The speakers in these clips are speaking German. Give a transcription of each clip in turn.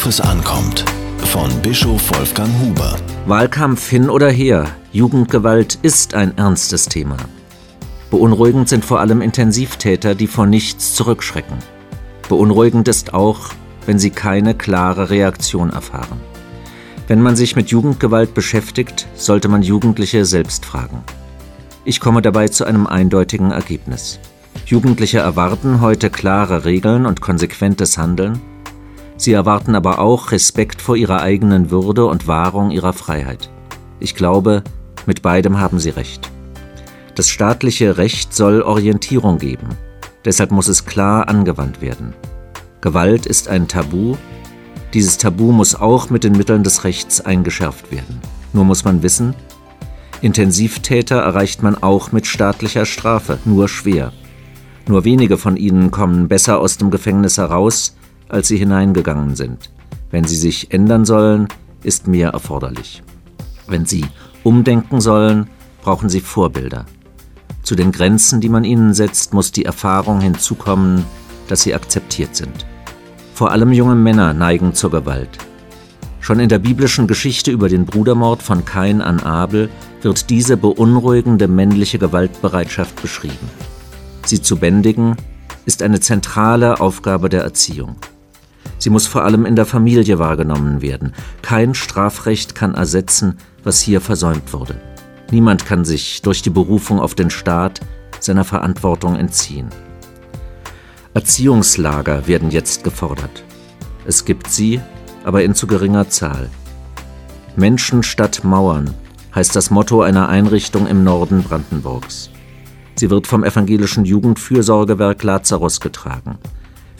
Worauf es ankommt. Von Bischof Wolfgang Huber. Wahlkampf hin oder her, Jugendgewalt ist ein ernstes Thema. Beunruhigend sind vor allem Intensivtäter, die vor nichts zurückschrecken. Beunruhigend ist auch, wenn sie keine klare Reaktion erfahren. Wenn man sich mit Jugendgewalt beschäftigt, sollte man Jugendliche selbst fragen. Ich komme dabei zu einem eindeutigen Ergebnis. Jugendliche erwarten heute klare Regeln und konsequentes Handeln. Sie erwarten aber auch Respekt vor ihrer eigenen Würde und Wahrung ihrer Freiheit. Ich glaube, mit beidem haben sie recht. Das staatliche Recht soll Orientierung geben. Deshalb muss es klar angewandt werden. Gewalt ist ein Tabu. Dieses Tabu muss auch mit den Mitteln des Rechts eingeschärft werden. Nur muss man wissen, Intensivtäter erreicht man auch mit staatlicher Strafe, nur schwer. Nur wenige von ihnen kommen besser aus dem Gefängnis heraus, als sie hineingegangen sind. Wenn sie sich ändern sollen, ist mehr erforderlich. Wenn sie umdenken sollen, brauchen sie Vorbilder. Zu den Grenzen, die man ihnen setzt, muss die Erfahrung hinzukommen, dass sie akzeptiert sind. Vor allem junge Männer neigen zur Gewalt. Schon in der biblischen Geschichte über den Brudermord von Kain an Abel wird diese beunruhigende männliche Gewaltbereitschaft beschrieben. Sie zu bändigen ist eine zentrale Aufgabe der Erziehung. Sie muss vor allem in der Familie wahrgenommen werden. Kein Strafrecht kann ersetzen, was hier versäumt wurde. Niemand kann sich durch die Berufung auf den Staat seiner Verantwortung entziehen. Erziehungslager werden jetzt gefordert. Es gibt sie, aber in zu geringer Zahl. Menschen statt Mauern heißt das Motto einer Einrichtung im Norden Brandenburgs. Sie wird vom evangelischen Jugendfürsorgewerk Lazarus getragen.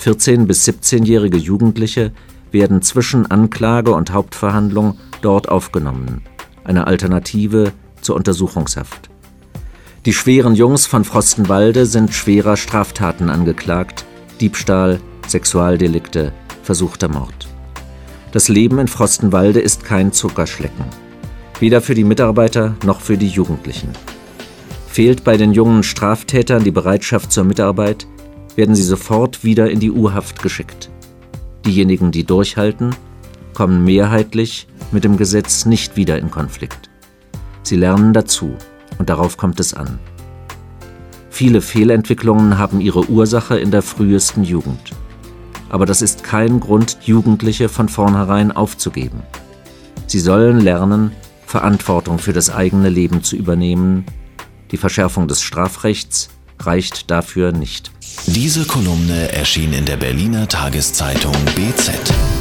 14- bis 17-jährige Jugendliche werden zwischen Anklage und Hauptverhandlung dort aufgenommen. Eine Alternative zur Untersuchungshaft. Die schweren Jungs von Frostenwalde sind schwerer Straftaten angeklagt: Diebstahl, Sexualdelikte, versuchter Mord. Das Leben in Frostenwalde ist kein Zuckerschlecken. Weder für die Mitarbeiter noch für die Jugendlichen. Fehlt bei den jungen Straftätern die Bereitschaft zur Mitarbeit, werden sie sofort wieder in die U-Haft geschickt. Diejenigen, die durchhalten, kommen mehrheitlich mit dem Gesetz nicht wieder in Konflikt. Sie lernen dazu und darauf kommt es an. Viele Fehlentwicklungen haben ihre Ursache in der frühesten Jugend. Aber das ist kein Grund, Jugendliche von vornherein aufzugeben. Sie sollen lernen, Verantwortung für das eigene Leben zu übernehmen. Die Verschärfung des Strafrechts reicht dafür nicht. Diese Kolumne erschien in der Berliner Tageszeitung BZ.